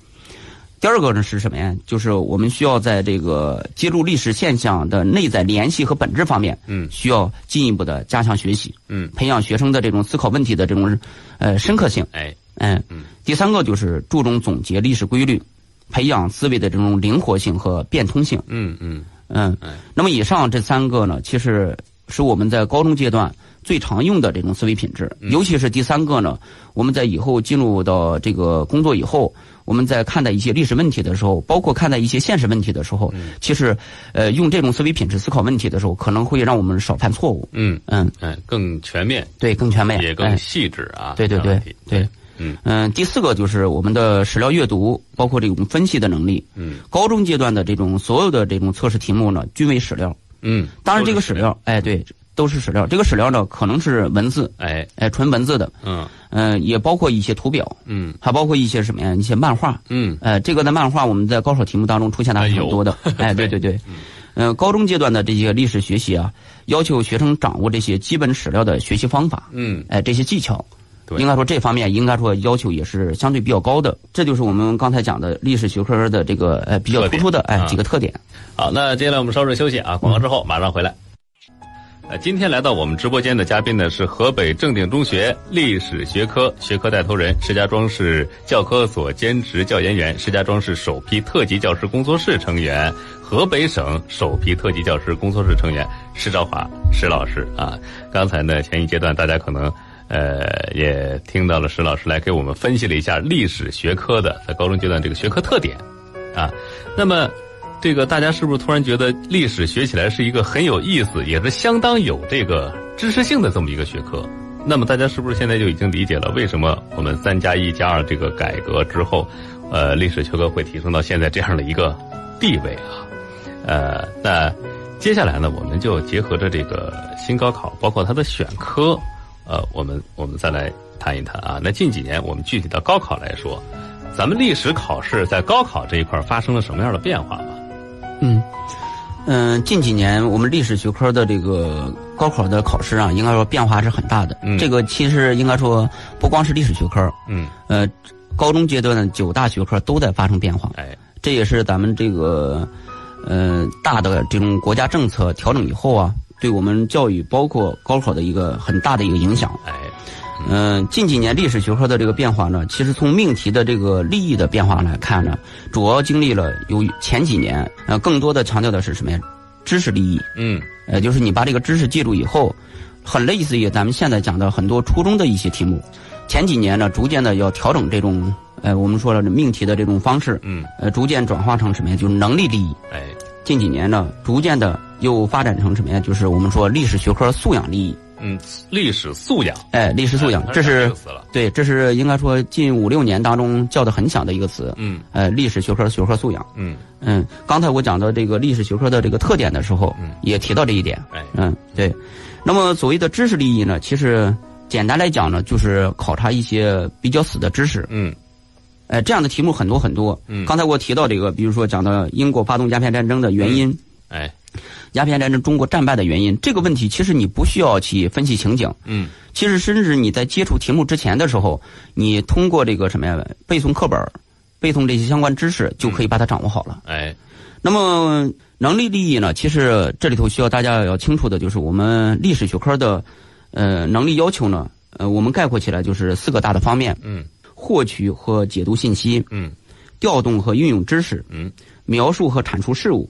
第二个呢是什么呀？就是我们需要在这个揭露历史现象的内在联系和本质方面，嗯，需要进一步的加强学习，嗯，培养学生的这种思考问题的这种呃深刻性，哎，嗯，第三个就是注重总结历史规律，培养思维的这种灵活性和变通性，嗯嗯。嗯，那么以上这三个呢，其实是我们在高中阶段最常用的这种思维品质，尤其是第三个呢，我们在以后进入到这个工作以后。我们在看待一些历史问题的时候，包括看待一些现实问题的时候，其实，呃，用这种思维品质思考问题的时候，可能会让我们少犯错误。嗯。嗯，嗯，更全面，对，更全面，也更细致啊。对对对对，嗯。嗯，第四个就是我们的史料阅读，包括这种分析的能力。嗯，高中阶段的这种所有的这种测试题目呢，均为史料。嗯，当然这个史料，哎，对。都是史料，这个史料呢可能是文字，哎。哎，纯文字的，嗯。嗯，也包括一些图表，嗯，还包括一些什么呀？一些漫画，嗯，呃，这个的漫画我们在高考题目当中出现的还是很多的，哎，对对。对，嗯，高中阶段的这些历史学习啊，要求学生掌握这些基本史料的学习方法，嗯，哎，这些技巧，对，应该说这方面应该说要求也是相对比较高的，这就是我们刚才讲的历史学科的这个呃比较突出的哎几个特点。好，那接下来我们稍事休息啊，广告之后马上回来。呃，今天来到我们直播间的嘉宾呢是河北正定中学历史学科学科带头人、石家庄市教科所兼职教研员、石家庄市首批特级教师工作室成员、河北省首批特级教师工作室成员石兆华石老师啊。刚才呢，前一阶段大家可能呃也听到了石老师来给我们分析了一下历史学科的在高中阶段这个学科特点啊。那么。这个大家是不是突然觉得历史学起来是一个很有意思，也是相当有这个知识性的这么一个学科？那么大家是不是现在就已经理解了为什么我们三加一加二这个改革之后，呃，历史学科会提升到现在这样的一个地位啊？呃，那接下来呢，我们就结合着这个新高考，包括它的选科，呃，我们我们再来谈一谈啊。那近几年我们具体到高考来说，咱们历史考试在高考这一块发生了什么样的变化吧？嗯，嗯，近几年我们历史学科的这个高考的考试啊，应该说变化是很大的。嗯，这个其实应该说不光是历史学科，嗯，呃，高中阶段的九大学科都在发生变化。哎，这也是咱们这个呃大的这种国家政策调整以后啊，对我们教育包括高考的一个很大的一个影响。哎，嗯，近几年历史学科的这个变化呢，其实从命题的这个利益的变化来看呢，主要经历了有前几年，呃，更多的强调的是什么呀？知识利益。嗯，呃，就是你把这个知识记住以后，很类似于咱们现在讲的很多初中的一些题目。前几年呢，逐渐的要调整这种，呃，我们说了命题的这种方式。嗯，呃，逐渐转化成什么呀？就是能力利益。哎，近几年呢，逐渐的又发展成什么呀？就是我们说历史学科素养利益。嗯，历史素养，哎，历史素养，这是对，这是应该说近五六年当中叫的很响的一个词。嗯，呃，历史学科学科素养。嗯嗯，刚才我讲到这个历史学科的这个特点的时候，嗯，也提到这一点。哎，嗯，对。那么所谓的知识利益呢，其实简单来讲呢，就是考察一些比较死的知识。嗯，哎，这样的题目很多很多。嗯，刚才我提到这个，比如说讲到英国发动鸦片战争的原因。哎。鸦片战争中国战败的原因，这个问题其实你不需要去分析情景。嗯，其实甚至你在接触题目之前的时候，你通过这个什么呀，背诵课本，背诵这些相关知识，就可以把它掌握好了。哎，那么能力利益呢？其实这里头需要大家要清楚的就是我们历史学科的，呃，能力要求呢，呃，我们概括起来就是四个大的方面。嗯，获取和解读信息。嗯，调动和运用知识。嗯，描述和阐述事物。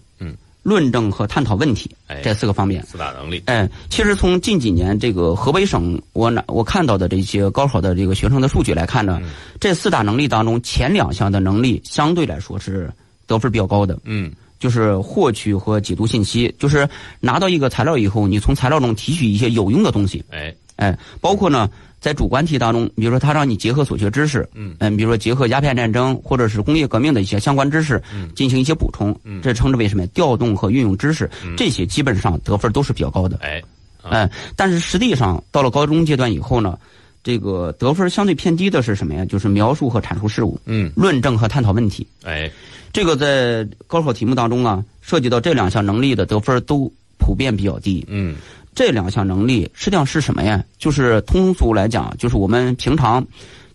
嗯。论证和探讨问题，这四个方面，四大能力。哎，其实从近几年这个河北省我哪我看到的这些高考的这个学生的数据来看呢，这四大能力当中前两项的能力相对来说是得分比较高的。嗯，就是获取和解读信息，就是拿到一个材料以后，你从材料中提取一些有用的东西。哎哎，包括呢。在主观题当中，比如说他让你结合所学知识，嗯，嗯，比如说结合鸦片战争或者是工业革命的一些相关知识，嗯，进行一些补充，嗯，这称之为什么？调动和运用知识，这些基本上得分都是比较高的。哎，哎，但是实际上到了高中阶段以后呢，这个得分相对偏低的是什么呀？就是描述和阐述事物，嗯，论证和探讨问题。哎，这个在高考题目当中啊，涉及到这两项能力的得分都普遍比较低。嗯。这两项能力实际上是什么呀？就是通俗来讲，就是我们平常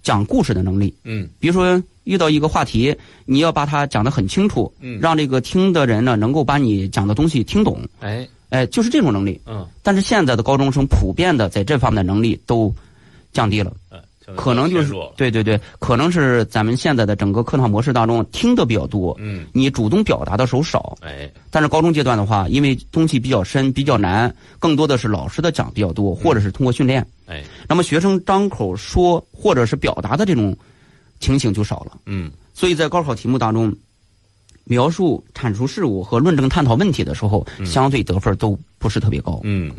讲故事的能力。嗯，比如说遇到一个话题，你要把它讲得很清楚，嗯，让这个听的人呢能够把你讲的东西听懂。哎，哎，就是这种能力。嗯，但是现在的高中生普遍的在这方面的能力都降低了。可能就是对对对，可能是咱们现在的整个课堂模式当中听的比较多，嗯，你主动表达的时候少，哎，但是高中阶段的话，因为东西比较深、比较难，更多的是老师的讲比较多，或者是通过训练，哎，那么学生张口说或者是表达的这种情形就少了，嗯，所以在高考题目当中，描述、阐述事物和论证、探讨问题的时候，相对得分都不是特别高，嗯，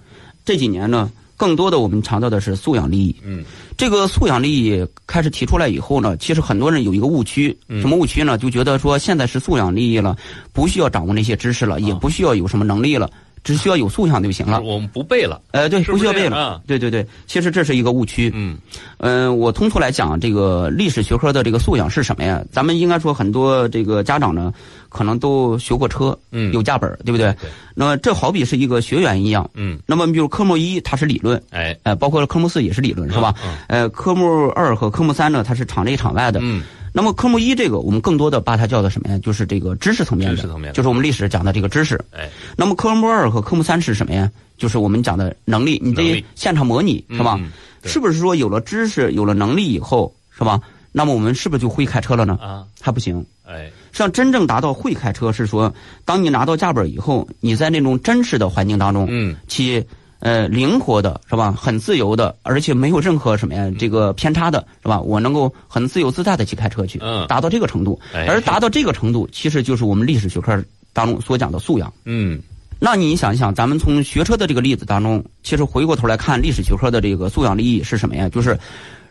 这几年呢。更多的，我们强调的是素养利益。嗯，这个素养利益开始提出来以后呢，其实很多人有一个误区，什么误区呢？就觉得说现在是素养利益了，不需要掌握那些知识了，也不需要有什么能力了，只需要有素养就行了。我们不背了。呃，对，不需要背了。对对对，其实这是一个误区。嗯，嗯，我通俗来讲，这个历史学科的这个素养是什么呀？咱们应该说很多这个家长呢。可能都学过车，嗯，有驾本，对不对？那么这好比是一个学员一样，嗯。那么比如科目一它是理论，哎，呃，包括科目四也是理论，是吧？嗯。呃，科目二和科目三呢，它是场内场外的，嗯。那么科目一这个，我们更多的把它叫做什么呀？就是这个知识层面的，知识层面，就是我们历史讲的这个知识。哎。那么科目二和科目三是什么呀？就是我们讲的能力，你这现场模拟是吧？是不是说有了知识、有了能力以后，是吧？那么我们是不是就会开车了呢？啊，还不行。哎，实际上真正达到会开车是说，当你拿到驾本以后，你在那种真实的环境当中，嗯，去呃灵活的是吧，很自由的，而且没有任何什么呀这个偏差的是吧？我能够很自由自在的去开车去，嗯，达到这个程度，而达到这个程度，其实就是我们历史学科当中所讲的素养。嗯，那你想一想，咱们从学车的这个例子当中，其实回过头来看历史学科的这个素养意义是什么呀？就是。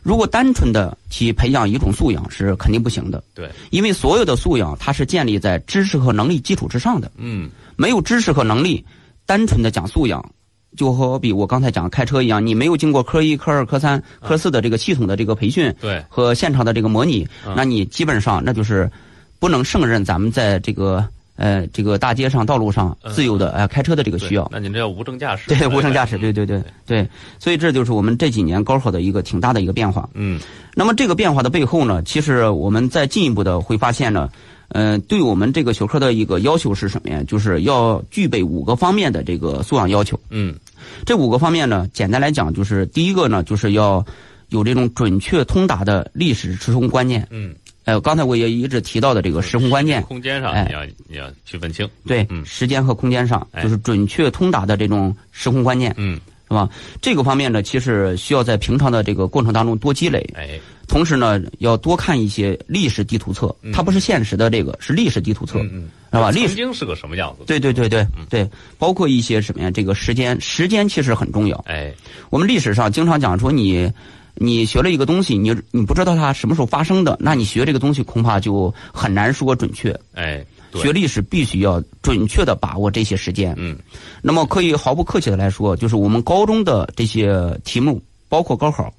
如果单纯的去培养一种素养是肯定不行的，对，因为所有的素养它是建立在知识和能力基础之上的。嗯，没有知识和能力，单纯的讲素养，就好比我刚才讲开车一样，你没有经过科一、科二、科三、科四的这个系统的这个培训，对，和现场的这个模拟，那你基本上那就是不能胜任咱们在这个。呃，这个大街上、道路上自由的呃开车的这个需要，那您这叫无证驾驶？对，无证驾驶，对对对对，所以这就是我们这几年高考的一个挺大的一个变化。嗯，那么这个变化的背后呢，其实我们再进一步的会发现呢，呃，对我们这个学科的一个要求是什么呀？就是要具备五个方面的这个素养要求。嗯，这五个方面呢，简单来讲就是第一个呢，就是要有这种准确通达的历史时空观念。嗯，呃，刚才我也一直提到的这个时空观念，空间上哎你要你要区分清。对，嗯时间和空间上哎就是准确通达的这种时空观念，嗯，是吧？这个方面呢，其实需要在平常的这个过程当中多积累，哎，同时呢，要多看一些历史地图册，它不是现实的这个，是历史地图册，嗯嗯，是吧？历史。曾经是个什么样子？对对对对对，包括一些什么呀？这个时间，时间其实很重要。哎，我们历史上经常讲说你，你学了一个东西，你你不知道它什么时候发生的，那你学这个东西恐怕就很难说准确。哎，对学历史必须要准确的把握这些时间。嗯，那么可以毫不客气的来说，就是我们高中的这些题目，包括高考，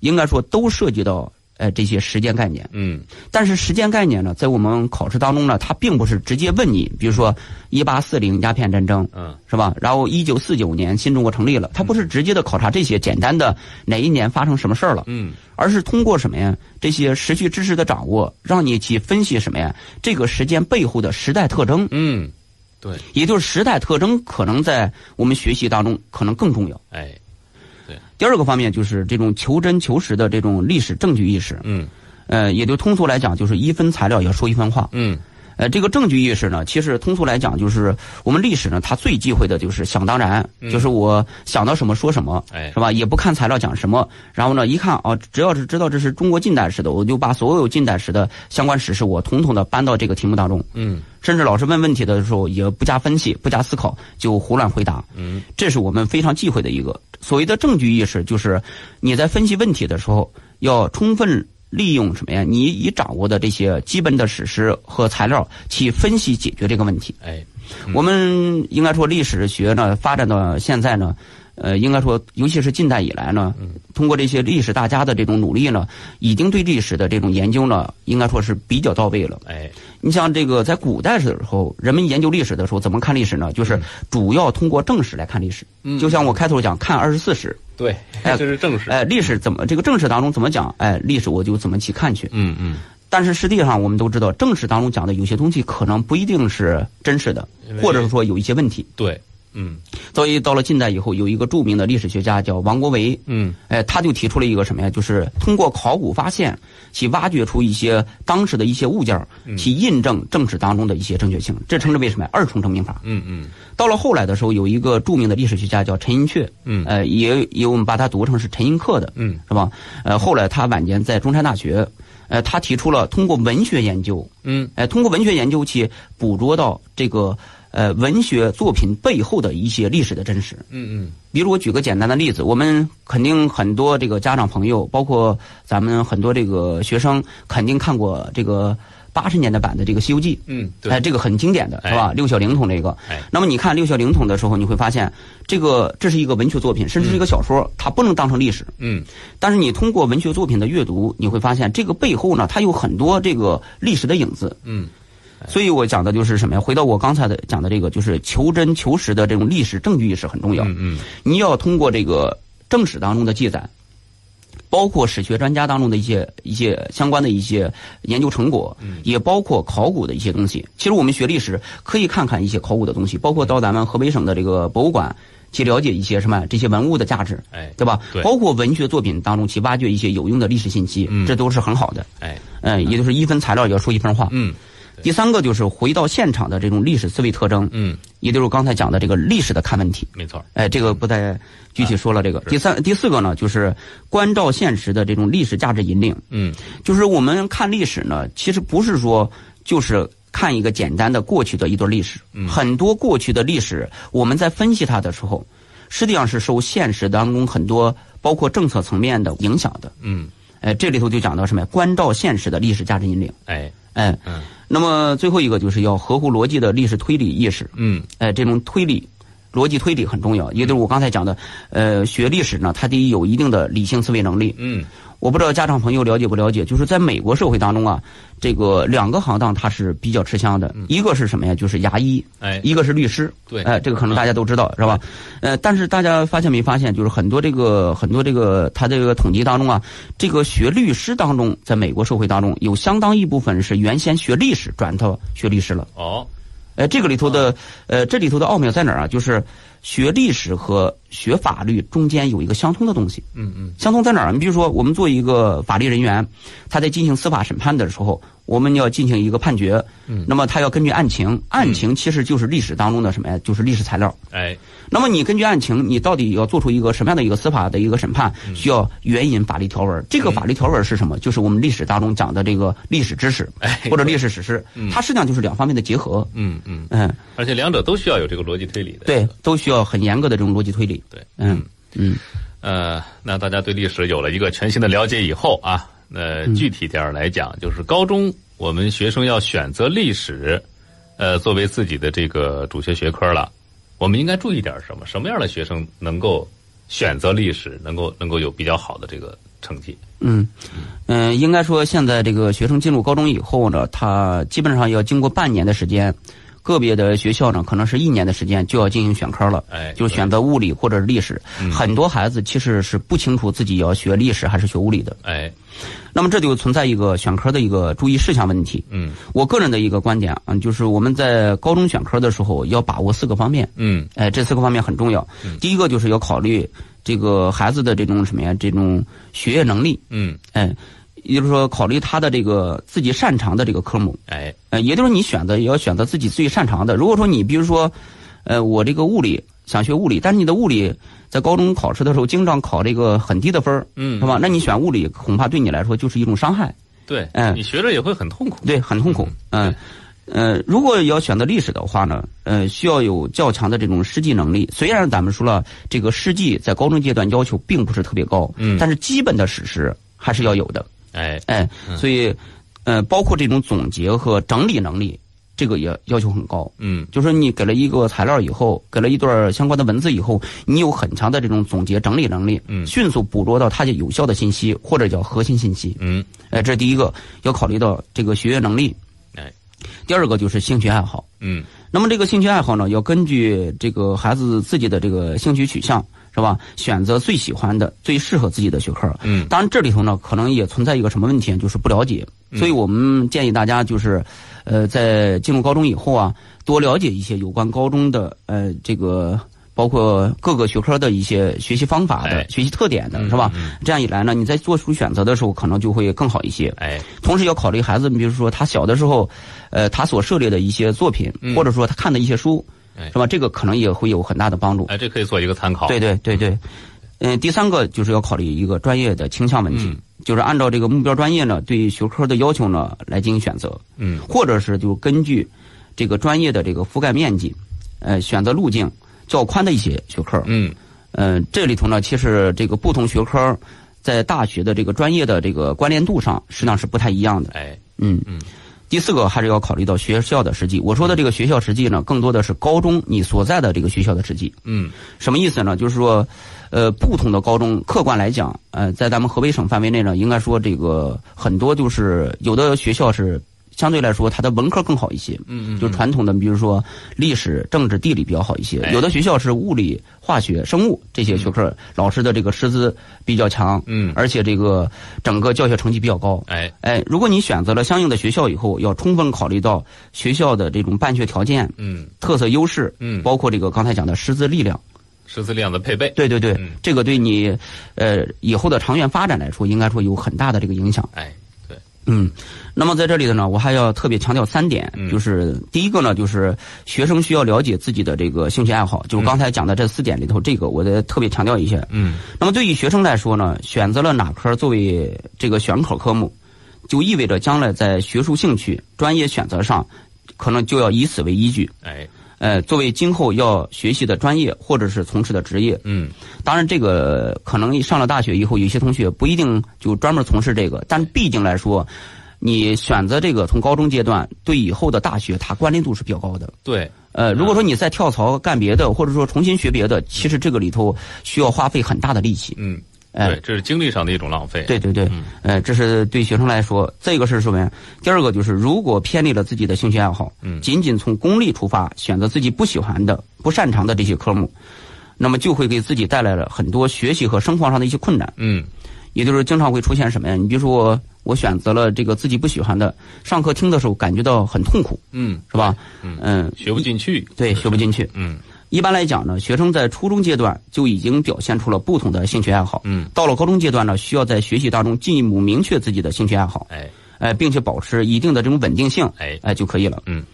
应该说都涉及到呃这些时间概念。嗯，但是时间概念呢，在我们考试当中呢，它并不是直接问你，比如说一八四零鸦片战争，嗯，是吧？然后一九四九年新中国成立了，它不是直接的考察这些简单的哪一年发生什么事儿了，嗯，而是通过什么呀？这些时序知识的掌握，让你去分析什么呀？这个时间背后的时代特征，嗯，对，也就是时代特征可能在我们学习当中可能更重要。哎，第二个方面就是这种求真求实的这种历史证据意识，嗯。呃，也就通俗来讲就是一分材料要说一分话。嗯，呃，这个证据意识呢，其实通俗来讲就是我们历史呢，它最忌讳的就是想当然，就是我想到什么说什么，哎是吧？也不看材料讲什么，然后呢，一看啊，只要是知道这是中国近代史的，我就把所有近代史的相关史实我统统的搬到这个题目当中，嗯，甚至老师问问题的时候也不加分析、不加思考就胡乱回答，嗯，这是我们非常忌讳的一个所谓的证据意识，就是你在分析问题的时候要充分。利用什么呀？你已掌握的这些基本的史实和材料去分析解决这个问题。哎，我们应该说历史学呢发展到现在呢，呃，应该说尤其是近代以来呢，通过这些历史大家的这种努力呢，已经对历史的这种研究呢，应该说是比较到位了。哎，你像这个在古代的时候，人们研究历史的时候怎么看历史呢？就是主要通过正史来看历史。嗯就像我开头讲，看二十四史。对，哎 这是正史。哎，历史怎么这个正史当中怎么讲？哎，历史我就怎么去看去。嗯嗯，但是实际上我们都知道，正史当中讲的有些东西可能不一定是真实的，或者说有一些问题。对，嗯所以到了近代以后，有一个著名的历史学家叫王国维，嗯哎，他就提出了一个什么呀？就是通过考古发现，去挖掘出一些当时的一些物件，去印证正史当中的一些正确性。这称之为什么呀？二重证明法。嗯嗯到了后来的时候，有一个著名的历史学家叫陈寅恪，嗯呃，也也我们把他读成是陈寅恪的，嗯是吧？呃，后来他晚年在中山大学，呃，他提出了通过文学研究，嗯哎，通过文学研究去捕捉到这个呃文学作品背后的一些历史的真实。嗯嗯比如我举个简单的例子，我们肯定很多这个家长朋友，包括咱们很多这个学生，肯定看过这个八十年代版的这个《西游记》。嗯，哎，对，这个很经典的是吧？哎六小龄童这个。哎那么你看六小龄童的时候，你会发现，这个这是一个文学作品，甚至是一个小说，它不能当成历史。嗯但是你通过文学作品的阅读，你会发现这个背后呢，它有很多这个历史的影子。嗯所以我讲的就是什么呀？回到我刚才的讲的这个，就是求真求实的这种历史证据意识很重要。嗯嗯你要通过这个正史当中的记载，包括史学专家当中的一些一些相关的一些研究成果，也包括考古的一些东西。其实我们学历史可以看看一些考古的东西，包括到咱们河北省的这个博物馆去了解一些什么这些文物的价值，哎对吧？对包括文学作品当中去挖掘一些有用的历史信息，嗯这都是很好的。哎嗯，也就是一分材料要说一分话。嗯第三个就是回到现场的这种历史思维特征，嗯，也就是我刚才讲的这个历史的看问题。没错。哎，这个不再具体说了。这个第三、第四个呢，就是关照现实的这种历史价值引领。嗯就是我们看历史呢，其实不是说就是看一个简单的过去的一段历史，嗯很多过去的历史，我们在分析它的时候，实际上是受现实当中很多包括政策层面的影响的。嗯哎，这里头就讲到什么呀？关照现实的历史价值引领。哎哎，嗯那么最后一个就是要合乎逻辑的历史推理意识。嗯哎，这种推理、逻辑推理很重要，也就是我刚才讲的，呃，学历史呢，它得有一定的理性思维能力。嗯我不知道家长朋友了解不了解，就是在美国社会当中啊，这个两个行当它是比较吃香的，一个是什么呀？就是牙医，哎一个是律师。对哎，这个可能大家都知道，是吧？呃，但是大家发现没发现，就是很多这个很多这个他这个统计当中啊，这个学律师当中，在美国社会当中，有相当一部分是原先学历史转到学律师了。哦呃，这个里头的呃，这里头的奥妙在哪儿啊？就是学历史和学法律中间有一个相通的东西。嗯嗯，相通在哪儿？你比如说，我们做一个法律人员，他在进行司法审判的时候，我们要进行一个判决。嗯，那么他要根据案情，案情其实就是历史当中的什么呀？就是历史材料。哎，那么你根据案情，你到底要做出一个什么样的一个司法的一个审判？需要援引法律条文。这个法律条文是什么？就是我们历史当中讲的这个历史知识或者历史史实。它实际上就是两方面的结合。嗯嗯嗯，而且两者都需要有这个逻辑推理的。对，都需要很严格的这种逻辑推理。对，嗯嗯。呃，那大家对历史有了一个全新的了解以后啊，那具体点儿来讲，就是高中我们学生要选择历史，呃，作为自己的这个主学学科了，我们应该注意点什么？什么样的学生能够选择历史，能够能够有比较好的这个成绩？嗯嗯，应该说现在这个学生进入高中以后呢，他基本上要经过半年的时间。个别的学校呢，可能是一年的时间就要进行选科了，哎，就选择物理或者历史。很多孩子其实是不清楚自己要学历史还是学物理的，哎，那么这就存在一个选科的一个注意事项问题。嗯，我个人的一个观点啊，就是我们在高中选科的时候要把握四个方面。嗯，哎，这四个方面很重要。第一个就是要考虑这个孩子的这种什么呀？这种学业能力。嗯，哎。也就是说，考虑他的这个自己擅长的这个科目，哎，呃，也就是你选择也要选择自己最擅长的。如果说你比如说，呃，我这个物理想学物理，但是你的物理在高中考试的时候经常考这个很低的分儿，嗯，是吧？那你选物理恐怕对你来说就是一种伤害。对，嗯，你学着也会很痛苦。对，很痛苦。嗯，呃，如果要选择历史的话呢，呃，需要有较强的这种实际能力。虽然咱们说了，这个实际在高中阶段要求并不是特别高，嗯，但是基本的史实还是要有的。哎哎，所以，呃，包括这种总结和整理能力，这个也要求很高。嗯，就是你给了一个材料以后，给了一段相关的文字以后，你有很强的这种总结整理能力，嗯，迅速捕捉到它的有效的信息或者叫核心信息。嗯，哎，这是第一个要考虑到这个学业能力。哎，第二个就是兴趣爱好。嗯，那么这个兴趣爱好呢，要根据这个孩子自己的这个兴趣取向。是吧？选择最喜欢的、最适合自己的学科。嗯，当然这里头呢，可能也存在一个什么问题，就是不了解。所以我们建议大家就是，呃，在进入高中以后啊，多了解一些有关高中的呃这个包括各个学科的一些学习方法的、学习特点的，是吧？这样一来呢，你在做出选择的时候，可能就会更好一些。哎，同时要考虑孩子，你比如说他小的时候，呃，他所涉猎的一些作品，或者说他看的一些书。是吧？这个可能也会有很大的帮助。哎，这可以做一个参考。对对对对，嗯，第三个就是要考虑一个专业的倾向问题，就是按照这个目标专业呢，对学科的要求呢来进行选择。嗯，或者是就根据这个专业的这个覆盖面积，呃，选择路径较宽的一些学科。嗯，呃，这里头呢，其实这个不同学科在大学的这个专业的这个关联度上，实际上是不太一样的。哎，嗯嗯。第四个还是要考虑到学校的实际。我说的这个学校实际呢，更多的是高中你所在的这个学校的实际。嗯，什么意思呢？就是说，呃，不同的高中，客观来讲，呃，在咱们河北省范围内呢，应该说这个很多就是有的学校是。相对来说，它的文科更好一些，嗯嗯，就传统的，比如说历史、政治、地理比较好一些。有的学校是物理、化学、生物这些学科，老师的这个师资比较强，嗯，而且这个整个教学成绩比较高。哎哎，如果你选择了相应的学校以后，要充分考虑到学校的这种办学条件，嗯，特色优势，嗯，包括这个刚才讲的师资力量，师资力量的配备。对对对，这个对你呃以后的长远发展来说，应该说有很大的这个影响。哎。嗯，那么在这里头呢，我还要特别强调三点，就是第一个呢，就是学生需要了解自己的这个兴趣爱好，就是刚才讲的这四点里头，这个我再特别强调一下。嗯，那么对于学生来说呢，选择了哪科作为这个选考科目，就意味着将来在学术兴趣、专业选择上，可能就要以此为依据。哎。呃，作为今后要学习的专业或者是从事的职业，嗯，当然这个可能上了大学以后，有些同学不一定就专门从事这个，但毕竟来说，你选择这个从高中阶段对以后的大学，它关联度是比较高的。对，呃，如果说你再跳槽干别的，或者说重新学别的，其实这个里头需要花费很大的力气。嗯。对，这是精力上的一种浪费。对对对，呃，这是对学生来说，这个是什么呀？第二个就是，如果偏离了自己的兴趣爱好，嗯，仅仅从功利出发，选择自己不喜欢的、不擅长的这些科目，那么就会给自己带来了很多学习和生活上的一些困难。嗯，也就是经常会出现什么呀？你比如说我，我选择了这个自己不喜欢的，上课听的时候感觉到很痛苦。嗯，是吧？嗯，学不进去。对，学不进去。嗯。一般来讲呢，学生在初中阶段就已经表现出了不同的兴趣爱好。嗯，到了高中阶段呢，需要在学习当中进一步明确自己的兴趣爱好。哎，呃，并且保持一定的这种稳定性。哎，哎就可以了。嗯。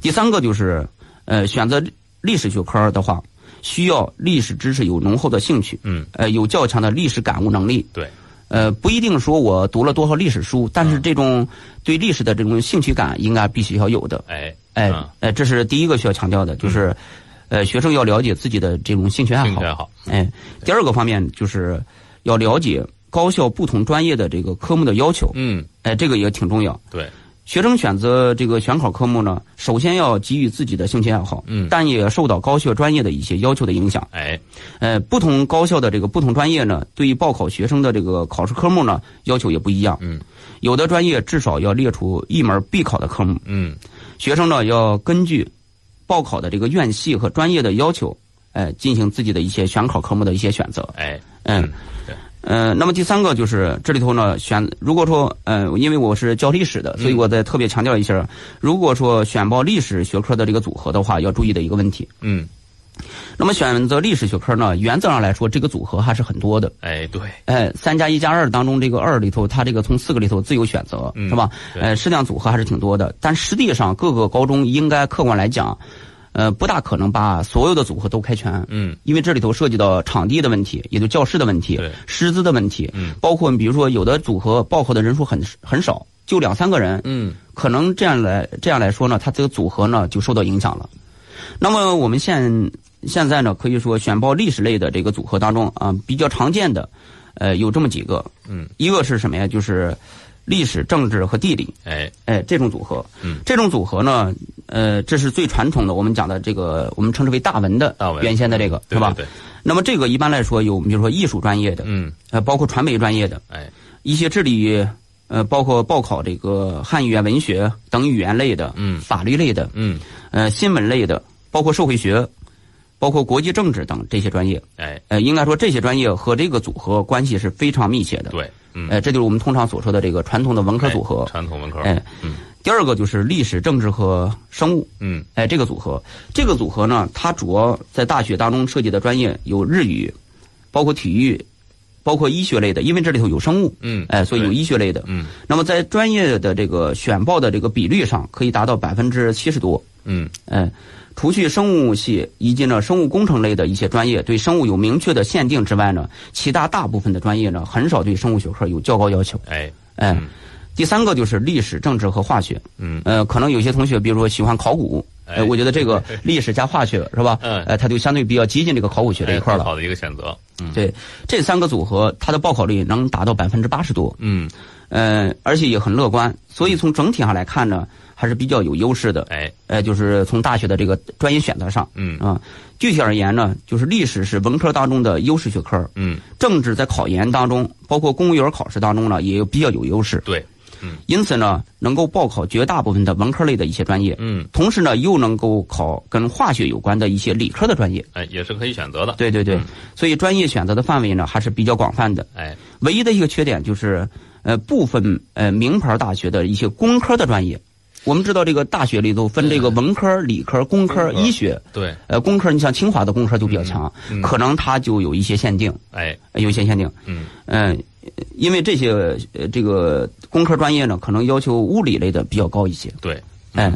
第三个就是，呃，选择历史学科的话，需要历史知识有浓厚的兴趣。嗯。呃，有较强的历史感悟能力。对。呃，不一定说我读了多少历史书，但是这种对历史的这种兴趣感应该必须要有的。哎，哎嗯，哎，这是第一个需要强调的，就是，呃，学生要了解自己的这种兴趣爱好。兴趣爱好。哎，第二个方面就是要了解高校不同专业的这个科目的要求。嗯，哎，这个也挺重要。对，学生选择这个选考科目呢，首先要给予自己的兴趣爱好，嗯但也受到高校专业的一些要求的影响。哎，呃，不同高校的这个不同专业呢，对于报考学生的这个考试科目呢，要求也不一样。嗯，有的专业至少要列出一门必考的科目，嗯，学生呢要根据报考的这个院系和专业的要求，哎、进行自己的一些选考科目的一些选择。哎，嗯，对，呃，那么第三个就是这里头呢，选如果说，呃，因为我是教历史的，所以我再特别强调一下，如果说选报历史学科的这个组合的话，要注意的一个问题。嗯，那么选择历史学科呢，原则上来说，这个组合还是很多的。哎，对，哎，三加一加二当中，这个二里头，它这个从四个里头自由选择，嗯是吧？对呃，适量组合还是挺多的，但实际上各个高中应该客观来讲，呃，不大可能把所有的组合都开全。嗯，因为这里头涉及到场地的问题，也就教室的问题对、师资的问题，嗯包括比如说有的组合报考的人数很很少，就两三个人，嗯，可能这样来这样来说呢，它这个组合呢就受到影响了。那么我们现现在呢，可以说选报历史类的这个组合当中啊，比较常见的，呃，有这么几个，嗯，一个是什么呀？就是历史、政治和地理，哎，哎，这种组合，嗯，这种组合呢，呃，这是最传统的，我们讲的这个，我们称之为大文的大文。原先的这个是吧？对对。对，那么这个一般来说有，比如说艺术专业的，嗯，呃，包括传媒专业的，哎，一些智理，呃，包括报考这个汉语言文学等语言类的，嗯法律类的，嗯，呃，新闻类的，包括社会学，包括国际政治等这些专业，哎，呃，应该说这些专业和这个组合关系是非常密切的。，对，嗯，呃，这就是我们通常所说的这个传统的文科组合。哎。传统文科，哎，嗯。第二个就是历史、政治和生物，嗯，哎，这个组合，这个组合呢，它主要在大学当中涉及的专业有日语，包括体育，包括医学类的，因为这里头有生物，嗯，哎，所以有医学类的。嗯。那么在专业的这个选报的这个比率上，可以达到百分之七十多。嗯，哎，除去生物系以及呢生物工程类的一些专业对生物有明确的限定之外呢，其他大部分的专业呢，很少对生物学科有较高要求。哎，哎，嗯。第三个就是历史、政治和化学。嗯，呃，可能有些同学，比如说喜欢考古，哎。呃，我觉得这个 历史加化学是吧？嗯。呃，它就相对比较接近这个考古学这一块了。哎好的一个选择，嗯，对，这三个组合，它的报考率能达到百分之八十多，嗯，呃，而且也很乐观，所以从整体上来看呢，还是比较有优势的。哎，呃，就是从大学的这个专业选择上。嗯。啊，具体而言呢，就是历史是文科当中的优势学科，嗯，政治在考研当中，包括公务员考试当中呢，也有比较有优势。对，嗯。因此呢，能够报考绝大部分的文科类的一些专业，嗯，同时呢，又能够考跟化学有关的一些理科的专业。哎，也是可以选择的，对对对，嗯。所以专业选择的范围呢还是比较广泛的。哎，唯一的一个缺点就是，呃，部分呃名牌大学的一些工科的专业，我们知道这个大学里头分这个文科、理科、工科、医学。对，呃，工科你像清华的工科就比较强，可能它就有一些限定，哎，呃有一些限定。嗯，嗯、因为这些呃这个工科专业呢，可能要求物理类的比较高一些。对，哎、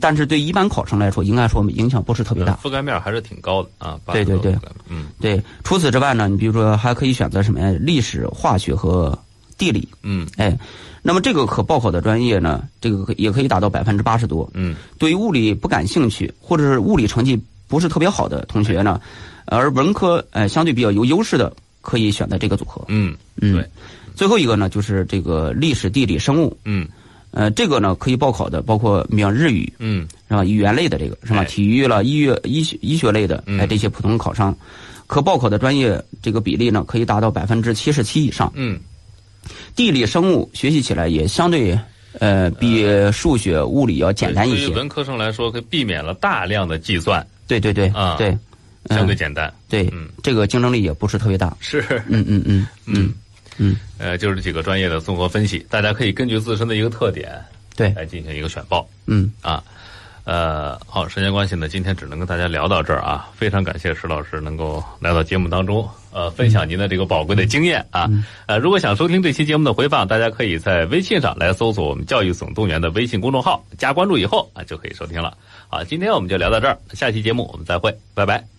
但是对一般考生来说，应该说影响不是特别大。覆盖面还是挺高的啊，对对对80多覆盖面嗯。对，除此之外呢，你比如说还可以选择什么呀？历史、化学和地理。嗯。哎，那么这个可报考的专业呢，这个也可以达到百分之八十多。嗯对于物理不感兴趣，或者是物理成绩不是特别好的同学呢，而文科呃相对比较有优势的，可以选择这个组合。嗯，嗯，对。最后一个呢，就是这个历史、地理、生物。嗯呃，这个呢可以报考的，包括比方日语嗯是吧？语言类的这个是吧？哎体育了、医学、医学、医学类的，嗯哎，这些普通考生，可报考的专业这个比例呢，可以达到百分之七十七以上。嗯，地理、生物学习起来也相对呃比数学、物理要简单一些。对于文科生来说，可以避免了大量的计算，对对对啊对，相对嗯简单。对嗯，这个竞争力也不是特别大。是，嗯嗯嗯嗯嗯，呃，就是这几个专业的综合分析，大家可以根据自身的一个特点对，来进行一个选报嗯啊。呃，好，时间关系呢，今天只能跟大家聊到这儿啊。非常感谢石老师能够来到节目当中，呃，分享您的这个宝贵的经验啊。呃，如果想收听这期节目的回放，大家可以在微信上来搜索我们“教育总动员”的微信公众号，加关注以后啊，就可以收听了。好，今天我们就聊到这儿，下期节目我们再会，拜拜。